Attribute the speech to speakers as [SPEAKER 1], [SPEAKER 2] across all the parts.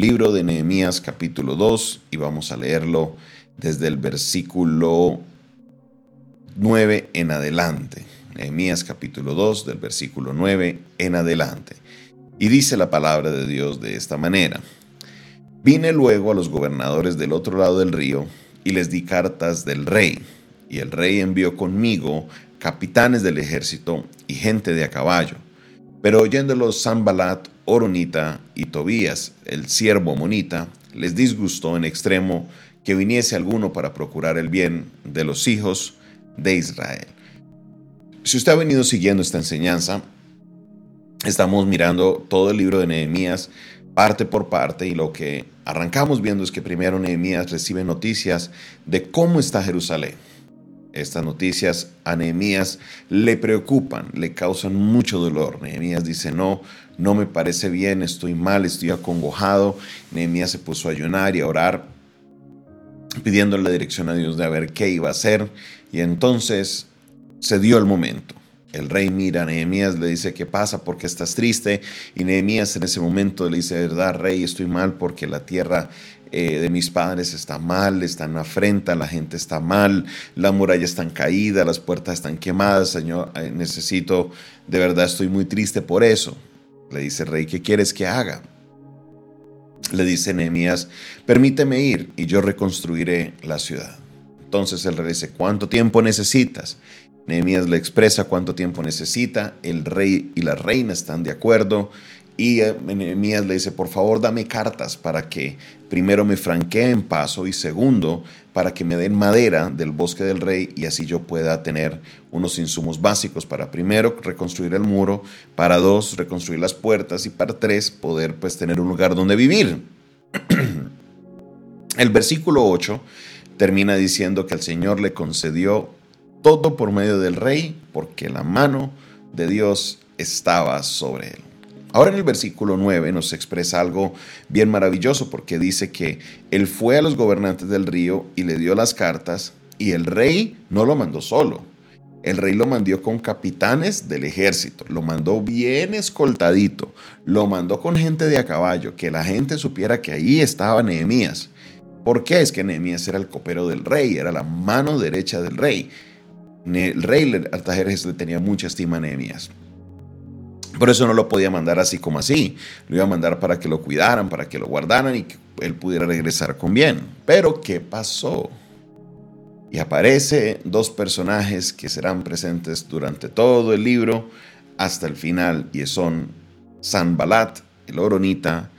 [SPEAKER 1] libro de Nehemías capítulo 2 y vamos a leerlo desde el versículo 9 en adelante. Nehemías capítulo 2 del versículo 9 en adelante. Y dice la palabra de Dios de esta manera. Vine luego a los gobernadores del otro lado del río y les di cartas del rey. Y el rey envió conmigo capitanes del ejército y gente de a caballo. Pero oyéndolos Sanbalat, Oronita y Tobías, el siervo Monita, les disgustó en extremo que viniese alguno para procurar el bien de los hijos de Israel. Si usted ha venido siguiendo esta enseñanza, estamos mirando todo el libro de Nehemías parte por parte y lo que arrancamos viendo es que primero Nehemías recibe noticias de cómo está Jerusalén. Estas noticias a Nehemías le preocupan, le causan mucho dolor. Nehemías dice, no, no me parece bien, estoy mal, estoy acongojado. Nehemías se puso a ayunar y a orar, pidiendo la dirección a Dios de a ver qué iba a hacer. Y entonces se dio el momento. El rey mira a Nehemías, le dice, ¿qué pasa? ¿Por qué estás triste? Y Nehemías en ese momento le dice, verdad, rey, estoy mal porque la tierra eh, de mis padres está mal, está en afrenta, la gente está mal, la muralla está caída, las puertas están quemadas, Señor, eh, necesito, de verdad estoy muy triste por eso. Le dice el rey, ¿qué quieres que haga? Le dice Nehemías, permíteme ir y yo reconstruiré la ciudad. Entonces el rey dice, ¿cuánto tiempo necesitas? Nehemías le expresa cuánto tiempo necesita, el rey y la reina están de acuerdo y eh, Nehemías le dice, por favor dame cartas para que primero me franqueen paso y segundo, para que me den madera del bosque del rey y así yo pueda tener unos insumos básicos para primero reconstruir el muro, para dos reconstruir las puertas y para tres poder pues tener un lugar donde vivir. el versículo 8 termina diciendo que el Señor le concedió todo por medio del rey, porque la mano de Dios estaba sobre él. Ahora en el versículo 9 nos expresa algo bien maravilloso porque dice que él fue a los gobernantes del río y le dio las cartas y el rey no lo mandó solo. El rey lo mandó con capitanes del ejército, lo mandó bien escoltadito, lo mandó con gente de a caballo, que la gente supiera que ahí estaba Nehemías. ¿Por qué? Es que Nehemías era el copero del rey, era la mano derecha del rey. El rey Artajerjes le tenía mucha estima a Nehemías. Por eso no lo podía mandar así como así. Lo iba a mandar para que lo cuidaran, para que lo guardaran y que él pudiera regresar con bien. Pero ¿qué pasó? Y aparece dos personajes que serán presentes durante todo el libro hasta el final y son Sanbalat, el oronita,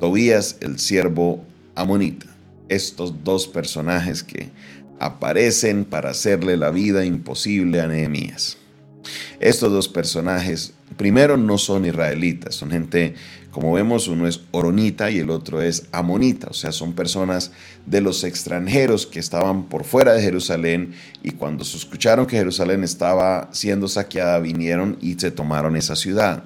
[SPEAKER 1] Tobías, el siervo amonita. Estos dos personajes que aparecen para hacerle la vida imposible a Nehemías. Estos dos personajes, primero, no son israelitas, son gente, como vemos, uno es oronita y el otro es amonita, o sea, son personas de los extranjeros que estaban por fuera de Jerusalén y cuando se escucharon que Jerusalén estaba siendo saqueada, vinieron y se tomaron esa ciudad.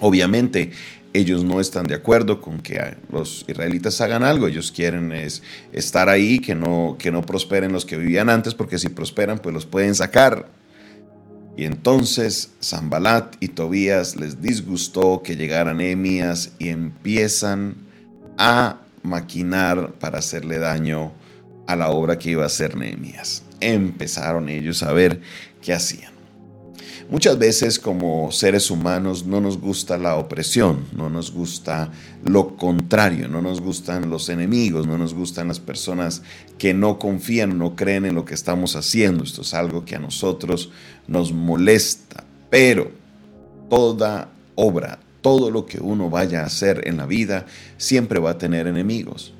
[SPEAKER 1] Obviamente, ellos no están de acuerdo con que los israelitas hagan algo, ellos quieren es estar ahí, que no, que no prosperen los que vivían antes, porque si prosperan, pues los pueden sacar. Y entonces Zambalat y Tobías les disgustó que llegaran Nehemías y empiezan a maquinar para hacerle daño a la obra que iba a hacer Nehemías. Empezaron ellos a ver qué hacían. Muchas veces como seres humanos no nos gusta la opresión, no nos gusta lo contrario, no nos gustan los enemigos, no nos gustan las personas que no confían, no creen en lo que estamos haciendo. Esto es algo que a nosotros nos molesta, pero toda obra, todo lo que uno vaya a hacer en la vida, siempre va a tener enemigos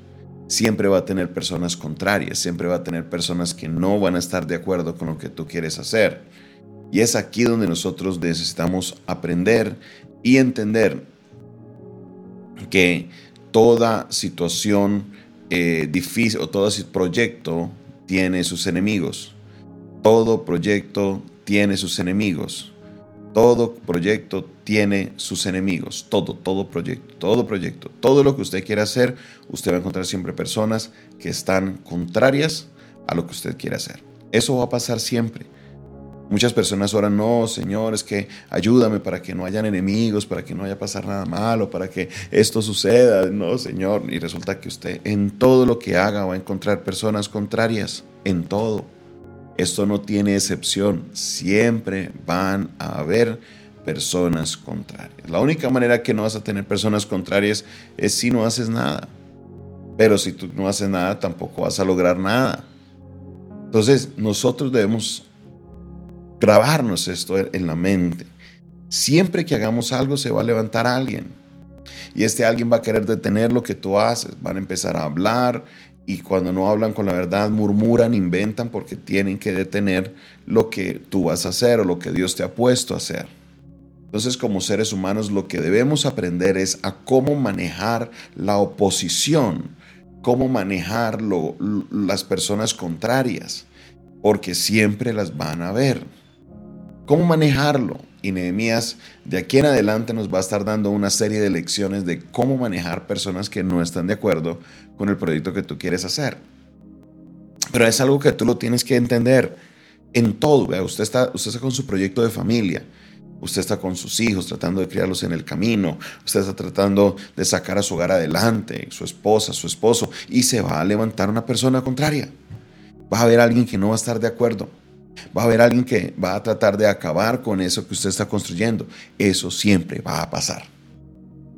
[SPEAKER 1] siempre va a tener personas contrarias, siempre va a tener personas que no van a estar de acuerdo con lo que tú quieres hacer. Y es aquí donde nosotros necesitamos aprender y entender que toda situación eh, difícil o todo proyecto tiene sus enemigos. Todo proyecto tiene sus enemigos. Todo proyecto tiene sus enemigos. Todo, todo proyecto, todo proyecto, todo lo que usted quiera hacer, usted va a encontrar siempre personas que están contrarias a lo que usted quiere hacer. Eso va a pasar siempre. Muchas personas oran, no, Señor, es que ayúdame para que no hayan enemigos, para que no haya pasar nada malo, para que esto suceda. No, Señor. Y resulta que usted en todo lo que haga va a encontrar personas contrarias, en todo. Esto no tiene excepción. Siempre van a haber personas contrarias. La única manera que no vas a tener personas contrarias es si no haces nada. Pero si tú no haces nada, tampoco vas a lograr nada. Entonces, nosotros debemos grabarnos esto en la mente. Siempre que hagamos algo se va a levantar alguien. Y este alguien va a querer detener lo que tú haces. Van a empezar a hablar y cuando no hablan con la verdad murmuran, inventan porque tienen que detener lo que tú vas a hacer o lo que Dios te ha puesto a hacer. Entonces como seres humanos lo que debemos aprender es a cómo manejar la oposición, cómo manejar las personas contrarias, porque siempre las van a ver cómo manejarlo. Y Nehemías de aquí en adelante nos va a estar dando una serie de lecciones de cómo manejar personas que no están de acuerdo con el proyecto que tú quieres hacer. Pero es algo que tú lo tienes que entender en todo. Usted, está, usted está con su proyecto de familia. Usted está con sus hijos tratando de criarlos en el camino. Usted está tratando de sacar a su hogar adelante, su esposa, su esposo. Y se va a levantar una persona contraria. Va a haber alguien que no va a estar de acuerdo. Va a haber alguien que va a tratar de acabar con eso que usted está construyendo. Eso siempre va a pasar.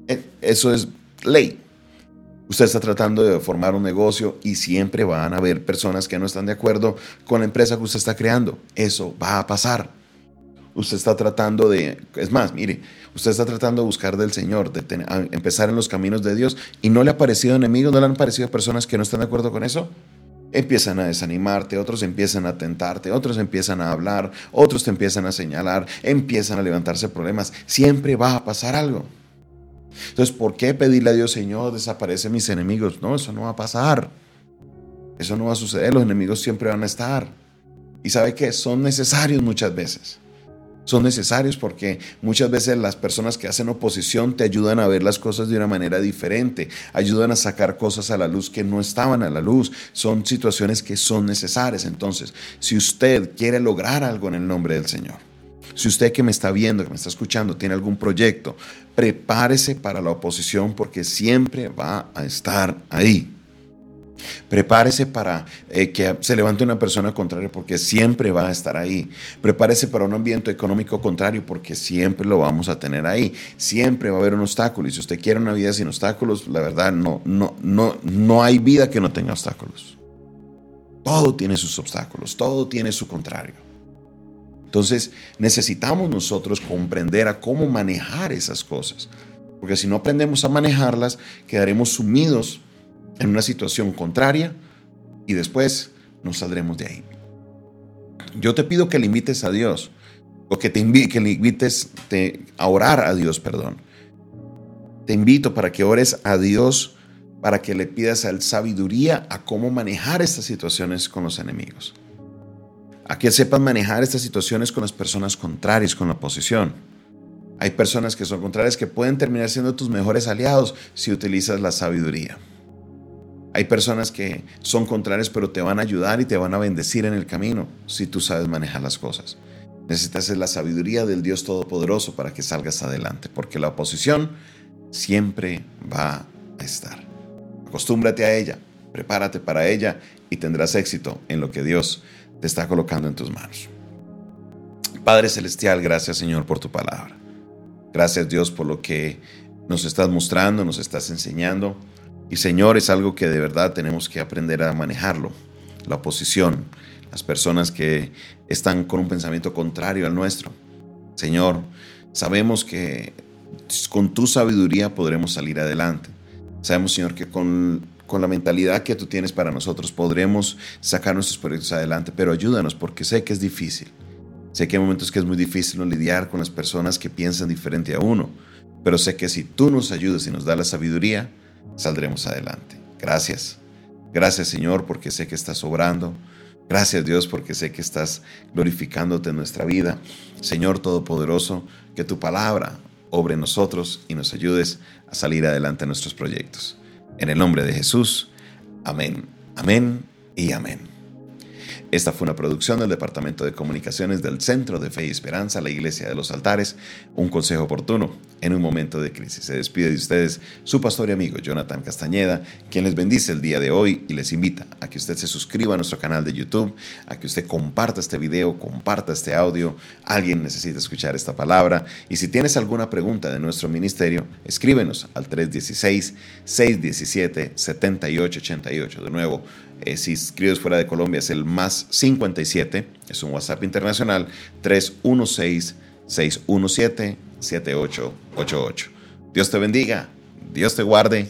[SPEAKER 1] E, eso es ley. Usted está tratando de formar un negocio y siempre van a haber personas que no están de acuerdo con la empresa que usted está creando. Eso va a pasar. Usted está tratando de, es más, mire, usted está tratando de buscar del Señor, de empezar en los caminos de Dios y no le ha parecido enemigos, no le han parecido personas que no están de acuerdo con eso empiezan a desanimarte, otros empiezan a tentarte, otros empiezan a hablar, otros te empiezan a señalar, empiezan a levantarse problemas. Siempre va a pasar algo. Entonces, ¿por qué pedirle a Dios, Señor, desaparece mis enemigos? No, eso no va a pasar. Eso no va a suceder. Los enemigos siempre van a estar. Y sabe que son necesarios muchas veces son necesarios porque muchas veces las personas que hacen oposición te ayudan a ver las cosas de una manera diferente, ayudan a sacar cosas a la luz que no estaban a la luz, son situaciones que son necesarias. Entonces, si usted quiere lograr algo en el nombre del Señor, si usted que me está viendo, que me está escuchando, tiene algún proyecto, prepárese para la oposición porque siempre va a estar ahí. Prepárese para eh, que se levante una persona contraria porque siempre va a estar ahí. Prepárese para un ambiente económico contrario porque siempre lo vamos a tener ahí. Siempre va a haber un obstáculo. Y si usted quiere una vida sin obstáculos, la verdad no, no, no, no hay vida que no tenga obstáculos. Todo tiene sus obstáculos, todo tiene su contrario. Entonces necesitamos nosotros comprender a cómo manejar esas cosas. Porque si no aprendemos a manejarlas, quedaremos sumidos en una situación contraria y después nos saldremos de ahí. Yo te pido que le invites a Dios, o que, te que le invites a orar a Dios, perdón. Te invito para que ores a Dios, para que le pidas a sabiduría a cómo manejar estas situaciones con los enemigos. A que sepas manejar estas situaciones con las personas contrarias, con la oposición. Hay personas que son contrarias que pueden terminar siendo tus mejores aliados si utilizas la sabiduría. Hay personas que son contrarias, pero te van a ayudar y te van a bendecir en el camino si tú sabes manejar las cosas. Necesitas la sabiduría del Dios Todopoderoso para que salgas adelante, porque la oposición siempre va a estar. Acostúmbrate a ella, prepárate para ella y tendrás éxito en lo que Dios te está colocando en tus manos. Padre Celestial, gracias Señor por tu palabra. Gracias Dios por lo que nos estás mostrando, nos estás enseñando. Y Señor, es algo que de verdad tenemos que aprender a manejarlo. La oposición, las personas que están con un pensamiento contrario al nuestro. Señor, sabemos que con tu sabiduría podremos salir adelante. Sabemos, Señor, que con, con la mentalidad que tú tienes para nosotros podremos sacar nuestros proyectos adelante, pero ayúdanos porque sé que es difícil. Sé que hay momentos que es muy difícil lidiar con las personas que piensan diferente a uno, pero sé que si tú nos ayudas y nos das la sabiduría, saldremos adelante. Gracias. Gracias Señor porque sé que estás obrando. Gracias Dios porque sé que estás glorificándote en nuestra vida. Señor Todopoderoso, que tu palabra obre en nosotros y nos ayudes a salir adelante en nuestros proyectos. En el nombre de Jesús. Amén. Amén y amén. Esta fue una producción del Departamento de Comunicaciones del Centro de Fe y Esperanza, la Iglesia de los Altares, un consejo oportuno en un momento de crisis. Se despide de ustedes su pastor y amigo Jonathan Castañeda, quien les bendice el día de hoy y les invita a que usted se suscriba a nuestro canal de YouTube, a que usted comparta este video, comparta este audio. Alguien necesita escuchar esta palabra. Y si tienes alguna pregunta de nuestro ministerio, escríbenos al 316-617-7888. De nuevo, eh, si escribes fuera de Colombia es el más 57, es un WhatsApp internacional, 316-617-7888. Dios te bendiga, Dios te guarde